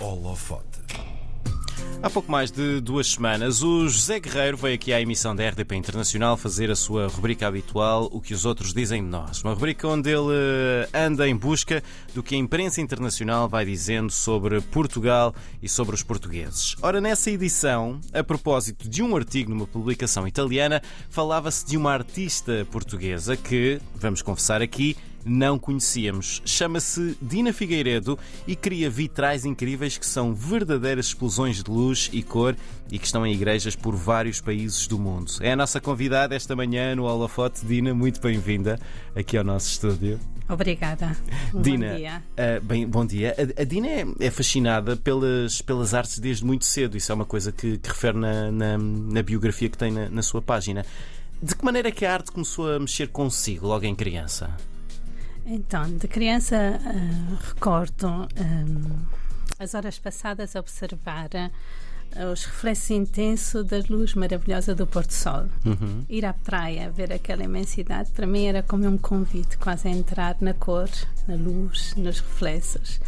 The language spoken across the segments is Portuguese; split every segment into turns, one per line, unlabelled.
Holofote.
Há pouco mais de duas semanas, o José Guerreiro veio aqui à emissão da RDP Internacional fazer a sua rubrica habitual, O que os outros dizem de nós. Uma rubrica onde ele eh, anda em busca do que a imprensa internacional vai dizendo sobre Portugal e sobre os portugueses. Ora, nessa edição, a propósito de um artigo numa publicação italiana, falava-se de uma artista portuguesa que, vamos confessar aqui, não conhecíamos. Chama-se Dina Figueiredo e cria vitrais incríveis que são verdadeiras explosões de luz e cor e que estão em igrejas por vários países do mundo. É a nossa convidada esta manhã no Holofote. Dina, muito bem-vinda aqui ao nosso estúdio.
Obrigada.
Dina,
bom dia.
Uh, bem, bom dia. A, a Dina é, é, fascinada pelas, pelas artes desde muito cedo. Isso é uma coisa que, que refere na, na, na, biografia que tem na, na sua página. De que maneira é que a arte começou a mexer consigo logo em criança?
Então, de criança uh, recordo um, as horas passadas a observar uh, os reflexos intensos da luz maravilhosa do Porto Sol. Uhum. Ir à praia, ver aquela imensidade, para mim era como um convite, quase a entrar na cor, na luz, nos reflexos.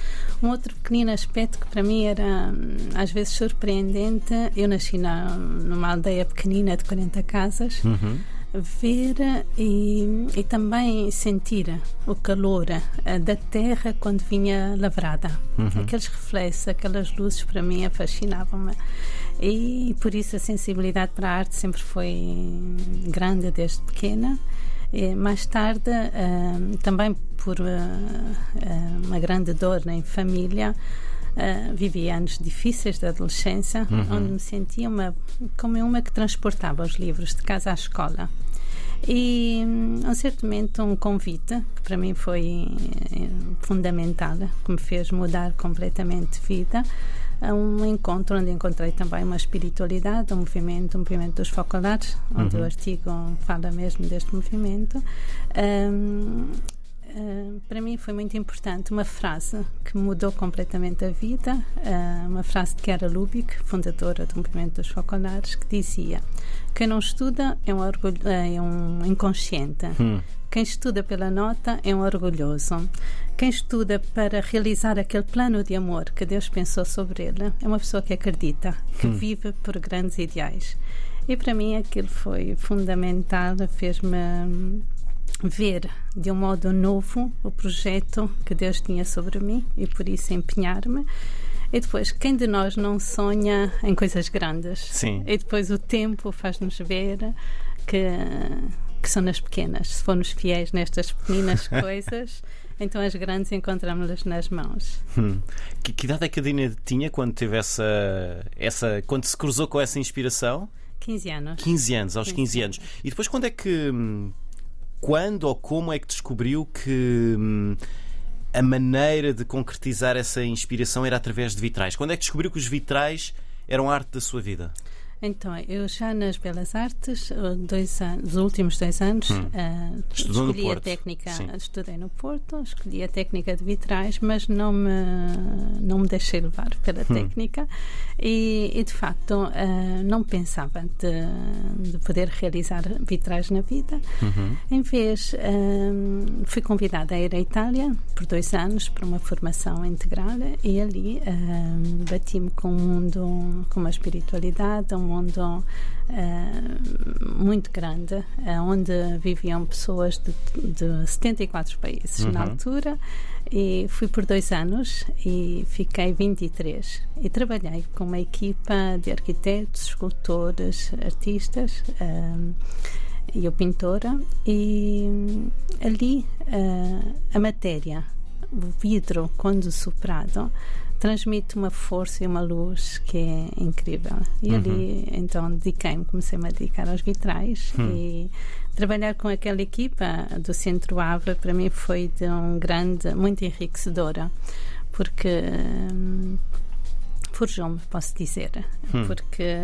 Um outro pequenino aspecto que para mim era hum, às vezes surpreendente, eu nasci na, numa aldeia pequenina de 40 casas. Uhum ver e, e também sentir o calor uh, da terra quando vinha lavrada. Uhum. Aqueles reflexos, aquelas luzes, para mim, fascinavam-me. E por isso a sensibilidade para a arte sempre foi grande desde pequena. E mais tarde, uh, também por uh, uma grande dor em família, Uh, vivi anos difíceis da adolescência, uhum. onde me sentia uma, como uma que transportava os livros de casa à escola. E um, um certo momento um convite que para mim foi eh, fundamental, que me fez mudar completamente de vida, a um encontro onde encontrei também uma espiritualidade, um movimento, um movimento dos focolares, onde uhum. o artigo fala mesmo deste movimento. Um, Uh, para mim foi muito importante uma frase que mudou completamente a vida, uh, uma frase de Chiara Lubick, fundadora do movimento dos focolares, que dizia: Quem não estuda é um, orgulho, é um inconsciente. Hum. Quem estuda pela nota é um orgulhoso. Quem estuda para realizar aquele plano de amor que Deus pensou sobre ele é uma pessoa que acredita, que hum. vive por grandes ideais. E para mim aquilo foi fundamental, fez-me ver de um modo novo o projeto que Deus tinha sobre mim e por isso empenhar-me. E depois, quem de nós não sonha em coisas grandes?
Sim.
E depois o tempo faz-nos ver que, que são nas pequenas. Se formos fiéis nestas pequenas coisas, então as grandes encontramos-las nas mãos.
Hum. Que, que idade é que a Dina tinha quando teve essa, essa. quando se cruzou com essa inspiração?
15 anos.
15 anos, aos 15, 15 anos. E depois quando é que hum, quando ou como é que descobriu que hum, a maneira de concretizar essa inspiração era através de vitrais? Quando é que descobriu que os vitrais eram arte da sua vida?
Então, eu já nas Belas Artes, dois anos, os últimos dois anos, hum. uh, escolhi a técnica, Sim. estudei no Porto, escolhi a técnica de vitrais, mas não me, não me deixei levar pela hum. técnica e, e, de facto uh, não pensava de, de, poder realizar vitrais na vida. Uhum. Em vez, uh, fui convidada a ir à Itália por dois anos para uma formação integral e ali bati-me com um mundo, com uma espiritualidade, um mundo uh, muito grande, uh, onde viviam pessoas de, de 74 países uhum. na altura. E fui por dois anos e fiquei 23. E trabalhei com uma equipa de arquitetos, escultores, artistas. Uh, e eu pintora, e ali a matéria, o vidro, quando soprado, transmite uma força e uma luz que é incrível. E uhum. ali, então, dediquei-me, comecei-me a dedicar aos vitrais uhum. e trabalhar com aquela equipa do Centro Avra para mim foi de um grande, muito enriquecedora, porque hum, forjou-me, posso dizer, uhum. porque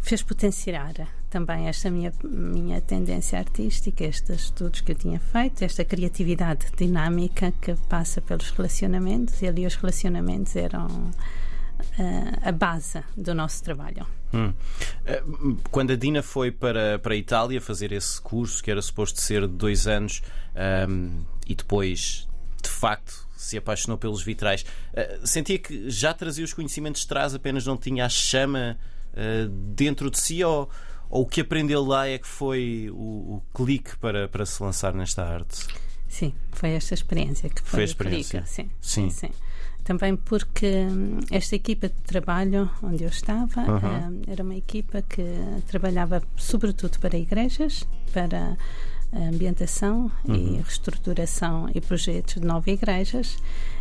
fez potenciar também esta minha, minha tendência artística, estes estudos que eu tinha feito, esta criatividade dinâmica que passa pelos relacionamentos, e ali os relacionamentos eram uh, a base do nosso trabalho. Hum.
Eh, quando a Dina foi para, para a Itália fazer esse curso, que era suposto ser de dois anos, um, ehm, e depois, de facto, se apaixonou pelos vitrais. Uh, sentia que já trazia os conhecimentos de trás, apenas não tinha a chama uh, dentro de si, ou, ou o que aprendeu lá é que foi o, o clique para, para se lançar nesta arte?
Sim, foi esta experiência que foi,
foi a experiência.
Clique, sim, sim. sim. Também porque hum, esta equipa de trabalho onde eu estava uhum. era uma equipa que trabalhava sobretudo para igrejas, para ambientação uhum. e reestruturação e projetos de nove igrejas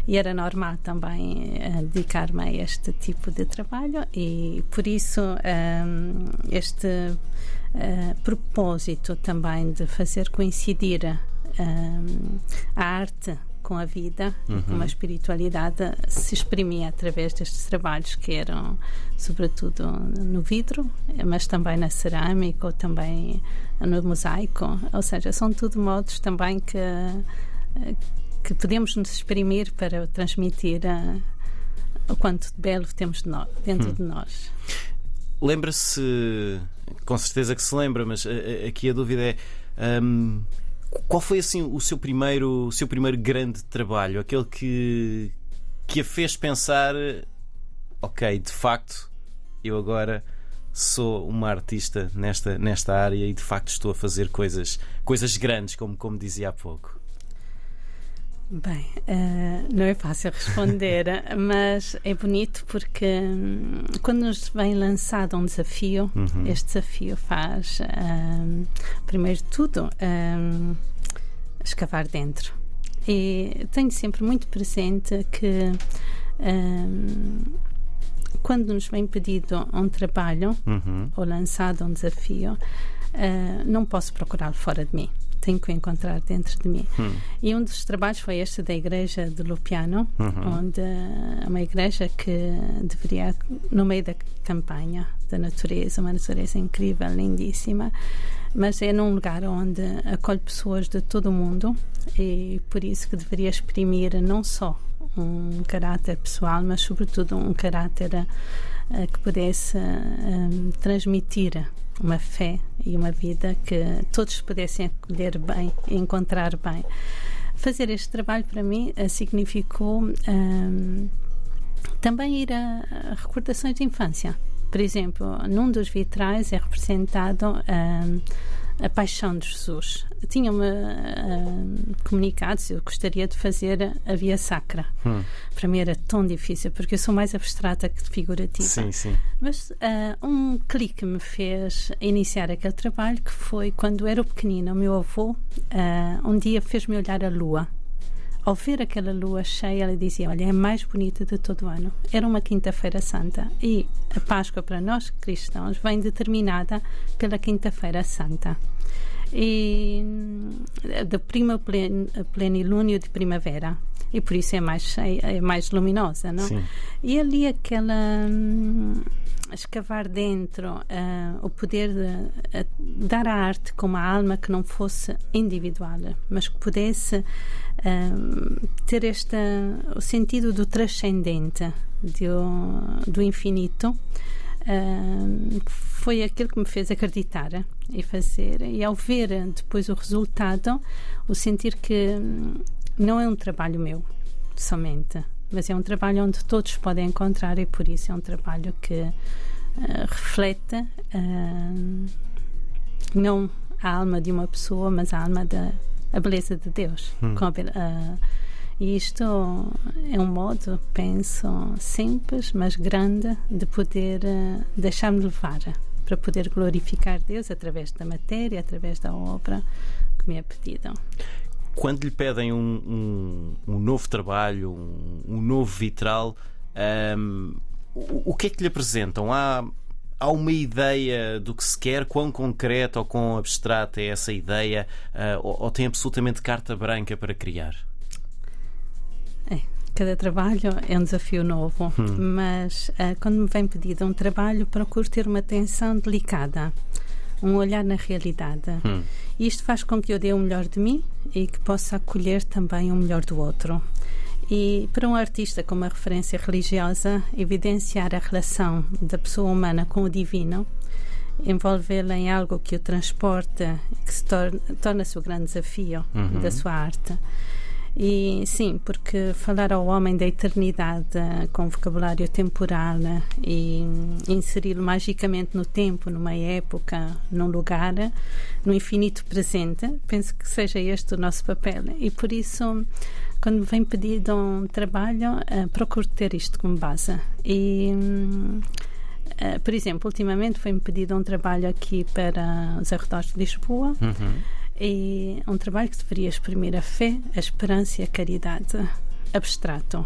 e era normal também uh, dedicar-me a este tipo de trabalho e por isso um, este uh, propósito também de fazer coincidir um, a arte com a vida, uhum. com a espiritualidade, se exprimia através destes trabalhos que eram, sobretudo, no vidro, mas também na cerâmica ou também no mosaico. Ou seja, são tudo modos também que, que podemos nos exprimir para transmitir a, o quanto de belo temos de nós, dentro hum. de nós.
Lembra-se, com certeza que se lembra, mas eh, eh, aqui a dúvida é. Um, qual foi assim o seu primeiro, o seu primeiro grande trabalho? Aquele que, que a fez pensar: ok, de facto, eu agora sou uma artista nesta, nesta área e de facto estou a fazer coisas, coisas grandes, como, como dizia há pouco.
Bem, uh, não é fácil responder, mas é bonito porque um, quando nos vem lançado um desafio, uhum. este desafio faz, um, primeiro de tudo, um, escavar dentro. E tenho sempre muito presente que quando nos vem pedido um trabalho uhum. ou lançado um desafio, uh, não posso procurá-lo fora de mim tenho que encontrar dentro de mim. Hum. E um dos trabalhos foi este da igreja de Lupiano, uhum. onde é uma igreja que deveria, no meio da campanha da natureza, uma natureza incrível, lindíssima, mas é num lugar onde acolhe pessoas de todo o mundo e por isso que deveria exprimir não só um caráter pessoal, mas sobretudo um caráter uh, que pudesse uh, transmitir uma fé e uma vida que todos pudessem acolher bem e encontrar bem. Fazer este trabalho para mim uh, significou um, também ir a, recordações de infância. Por exemplo, num dos vitrais é representado um, a paixão de Jesus. Tinha-me uh, comunicado se eu gostaria de fazer a via sacra. Hum. Para mim era tão difícil, porque eu sou mais abstrata que figurativa.
Sim, sim.
Mas uh, um clique me fez iniciar aquele trabalho que foi quando era pequenina. O meu avô uh, um dia fez-me olhar a lua ao ver aquela lua cheia, ela dizia: Olha, é a mais bonita de todo o ano. Era uma Quinta-feira Santa e a Páscoa para nós cristãos vem determinada pela Quinta-feira Santa e hum, do primo plenilúnio de primavera e por isso é mais é mais luminosa, não? Sim. E ali aquela hum, escavar dentro uh, o poder de uh, dar a arte com uma alma que não fosse individual, mas que pudesse uh, ter este, o sentido do transcendente, do, do infinito. Foi aquilo que me fez acreditar e fazer. E ao ver depois o resultado, o sentir que hum, não é um trabalho meu somente, mas é um trabalho onde todos podem encontrar e por isso é um trabalho que uh, reflete uh, não a alma de uma pessoa, mas a alma da a beleza de Deus. Hum. Com a, e isto é um modo, penso, simples, mas grande de poder deixar-me levar para poder glorificar Deus através da matéria, através da obra que me é pedido
quando lhe pedem um, um, um novo trabalho, um, um novo vitral, um, o, o, que é que lhe apresentam? Há, há uma ideia do que se quer? Quão concreta ou quão abstrata é essa ideia? Uh, ou, ou, tem absolutamente carta branca para criar?
É, cada trabalho é um desafio novo, hum. mas uh, quando me vem pedido um trabalho, procuro ter uma atenção delicada um olhar na realidade. Hum. Isto faz com que eu dê o melhor de mim e que possa acolher também o melhor do outro. E para um artista com uma referência religiosa, evidenciar a relação da pessoa humana com o divino, envolvê-la em algo que o transporta, que se torna, torna-se o grande desafio uhum. da sua arte. E sim, porque falar ao homem da eternidade com vocabulário temporal e inseri-lo magicamente no tempo, numa época, num lugar, no infinito presente, penso que seja este o nosso papel. E por isso, quando me vem pedido um trabalho, uh, procuro ter isto como base. E. Uh, por exemplo, ultimamente foi-me pedido um trabalho aqui para os arredores de Lisboa. Uhum é um trabalho que deveria exprimir a fé, a esperança e a caridade. Abstrato.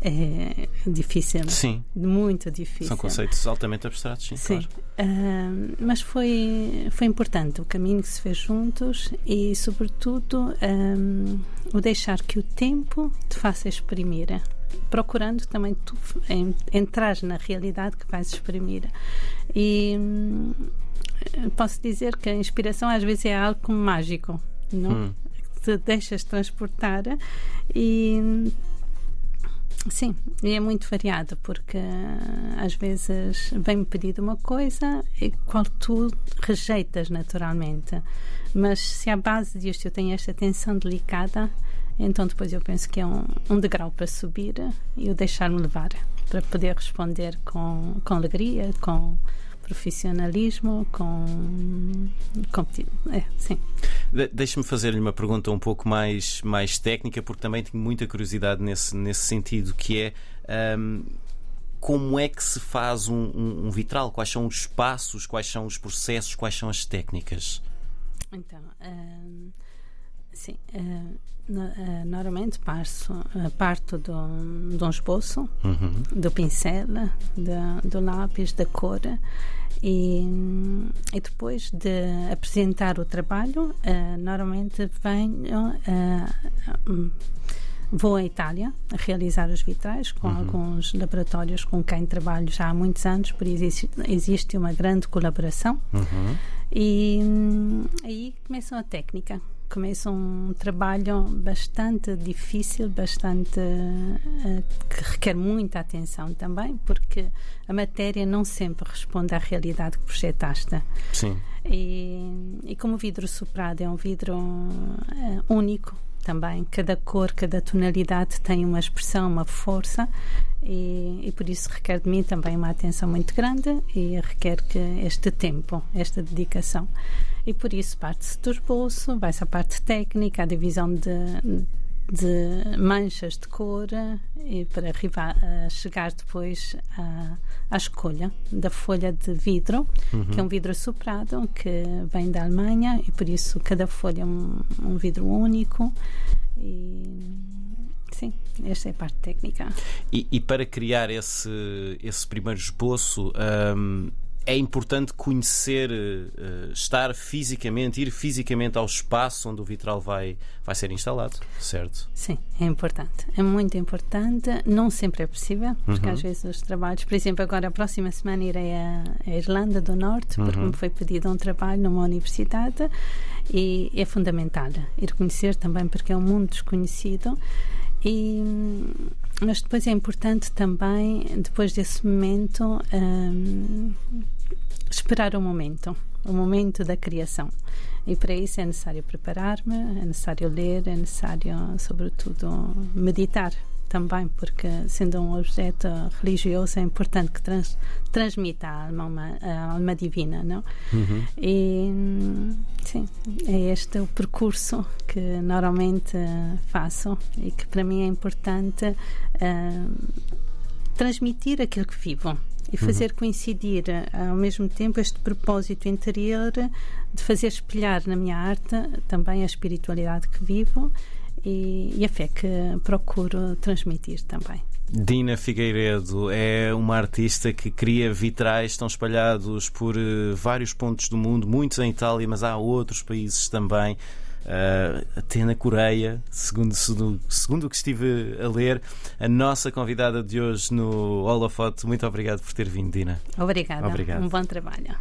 É difícil.
Sim.
Muito difícil.
São conceitos altamente abstratos, sim.
Sim.
Claro.
Uh, mas foi, foi importante o caminho que se fez juntos e, sobretudo, um, o deixar que o tempo te faça exprimir procurando também tu entrar na realidade que vais exprimir. E hum, posso dizer que a inspiração às vezes é algo mágico, não? Hum. Te deixas transportar e Sim, e é muito variado porque às vezes vem-me pedido uma coisa e qual tu rejeitas naturalmente. Mas se à base disto eu tenho esta tensão delicada, então depois eu penso que é um, um degrau para subir e o deixar-me levar para poder responder com, com alegria, com profissionalismo, com. com é, sim.
De Deixe-me fazer-lhe uma pergunta um pouco mais, mais técnica, porque também tenho muita curiosidade nesse, nesse sentido, que é. Um, como é que se faz um, um, um, vitral? Quais são os passos? Quais são os processos? Quais são as técnicas?
Então, um, sim, uh, uh, normalmente parto, uh, parto de um esboço, uhum. do pincel, de, do lápis, da cor. E, e, depois de apresentar o trabalho, normalmente venho Vou à Itália a realizar os vitrais com uhum. alguns laboratórios com quem trabalho já há muitos anos, por isso existe, existe uma grande colaboração. Uhum. E aí começa a técnica começa um trabalho bastante difícil, bastante uh, que requer muita atenção também, porque a matéria não sempre responde à realidade que projetaste.
Sim.
E, e como o vidro soprado é um vidro uh, único, também. Cada cor, cada tonalidade tem uma expressão, uma força e, e, por isso requer de mim também uma atenção muito grande e requer que este tempo, esta dedicação. E por isso parte-se do esboço, vai-se à parte técnica, a divisão de, de manchas de cor e para arribar chegar depois à, à escolha da folha de vidro, uhum. que é um vidro soprado que vem da Alemanha e por isso cada folha é um, um vidro único e sim, esta é a parte técnica.
E, e para criar esse, esse primeiro esboço, um, é importante conhecer, uh, estar fisicamente, ir fisicamente ao espaço onde o vitral vai, vai ser instalado, certo?
Sim, é importante. É muito importante. Não sempre é possível, porque uhum. às vezes os trabalhos, por exemplo, agora a próxima semana irei à, Irlanda do Norte, porque uhum. me foi pedido um trabalho numa universidade e é fundamental ir conhecer também, porque é um mundo desconhecido. E, mas depois é importante também, depois desse momento, um, esperar o momento, o momento da criação. E para isso é necessário preparar-me, é necessário ler, é necessário, sobretudo, meditar também, porque sendo um objeto religioso é importante que trans, transmita a alma, a alma divina, não? Uhum. E sim, é este o percurso que normalmente faço e que para mim é importante uh, transmitir aquilo que vivo e fazer uhum. coincidir eh, ao mesmo tempo este propósito interior de fazer espelhar na minha arte também a espiritualidade que vivo e, e a fé que procuro transmitir também.
Dina Figueiredo é uma artista que cria vitrais, estão espalhados por uh, vários pontos do mundo, muitos em Itália, mas há outros países também. Uh, até na Coreia, segundo, segundo, segundo o que estive a ler, a nossa convidada de hoje no Holofote. Muito obrigado por ter vindo, Dina.
Obrigada. Obrigado. Um bom trabalho.